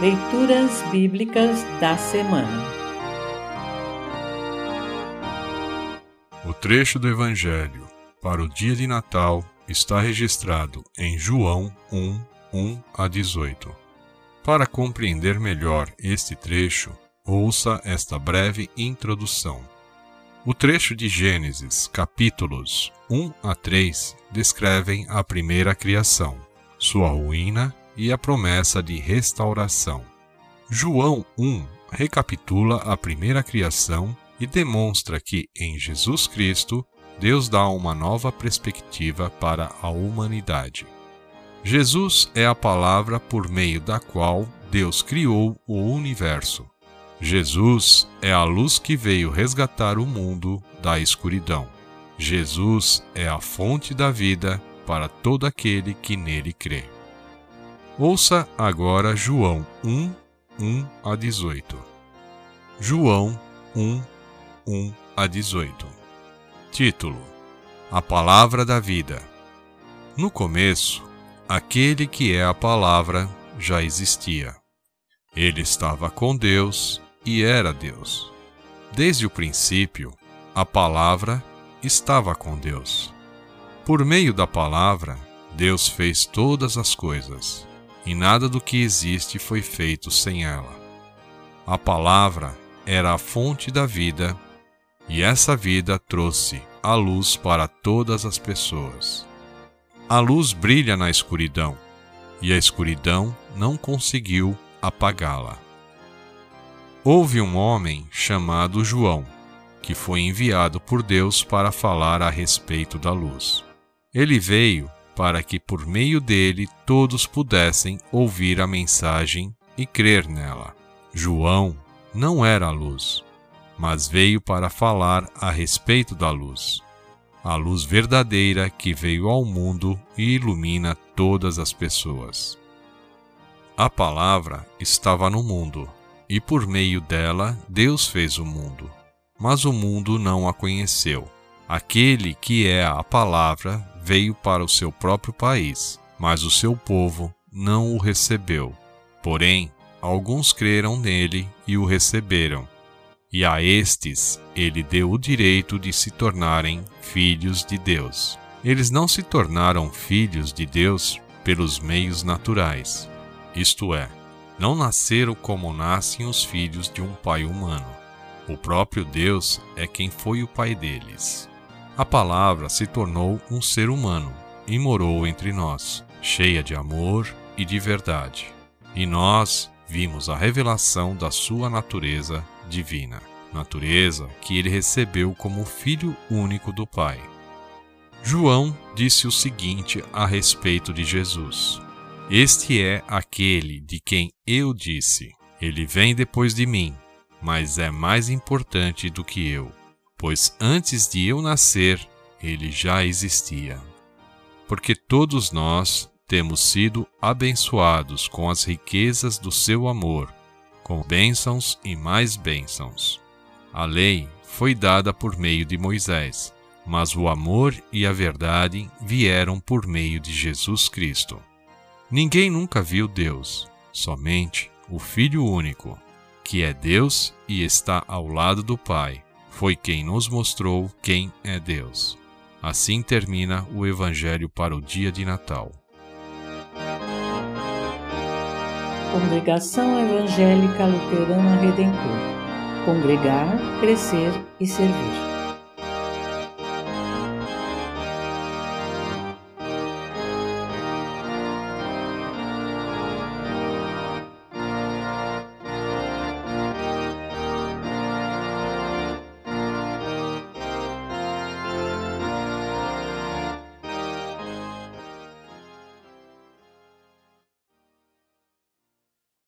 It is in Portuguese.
Leituras Bíblicas da Semana O trecho do Evangelho para o dia de Natal está registrado em João 1, 1 a 18. Para compreender melhor este trecho, ouça esta breve introdução. O trecho de Gênesis, capítulos 1 a 3, descrevem a primeira criação, sua ruína e a promessa de restauração. João 1 recapitula a primeira criação e demonstra que, em Jesus Cristo, Deus dá uma nova perspectiva para a humanidade. Jesus é a palavra por meio da qual Deus criou o universo. Jesus é a luz que veio resgatar o mundo da escuridão. Jesus é a fonte da vida para todo aquele que nele crê. Ouça agora João 1, 1 a 18. João 1, 1 a 18. Título: A Palavra da Vida. No começo, aquele que é a Palavra já existia. Ele estava com Deus e era Deus. Desde o princípio, a Palavra estava com Deus. Por meio da Palavra, Deus fez todas as coisas e nada do que existe foi feito sem ela. A palavra era a fonte da vida, e essa vida trouxe a luz para todas as pessoas. A luz brilha na escuridão, e a escuridão não conseguiu apagá-la. Houve um homem chamado João, que foi enviado por Deus para falar a respeito da luz. Ele veio para que por meio dele todos pudessem ouvir a mensagem e crer nela. João não era a luz, mas veio para falar a respeito da luz, a luz verdadeira que veio ao mundo e ilumina todas as pessoas. A palavra estava no mundo, e por meio dela Deus fez o mundo, mas o mundo não a conheceu. Aquele que é a palavra veio para o seu próprio país, mas o seu povo não o recebeu. Porém, alguns creram nele e o receberam. E a estes ele deu o direito de se tornarem filhos de Deus. Eles não se tornaram filhos de Deus pelos meios naturais, isto é, não nasceram como nascem os filhos de um pai humano. O próprio Deus é quem foi o pai deles. A palavra se tornou um ser humano e morou entre nós, cheia de amor e de verdade. E nós vimos a revelação da sua natureza divina, natureza que ele recebeu como filho único do Pai. João disse o seguinte a respeito de Jesus: Este é aquele de quem eu disse: Ele vem depois de mim, mas é mais importante do que eu pois antes de eu nascer, ele já existia. Porque todos nós temos sido abençoados com as riquezas do seu amor, com bênçãos e mais bênçãos. A lei foi dada por meio de Moisés, mas o amor e a verdade vieram por meio de Jesus Cristo. Ninguém nunca viu Deus, somente o Filho único, que é Deus e está ao lado do Pai foi quem nos mostrou quem é Deus. Assim termina o Evangelho para o dia de Natal. Congregação Evangélica Luterana Redentor Congregar, Crescer e Servir.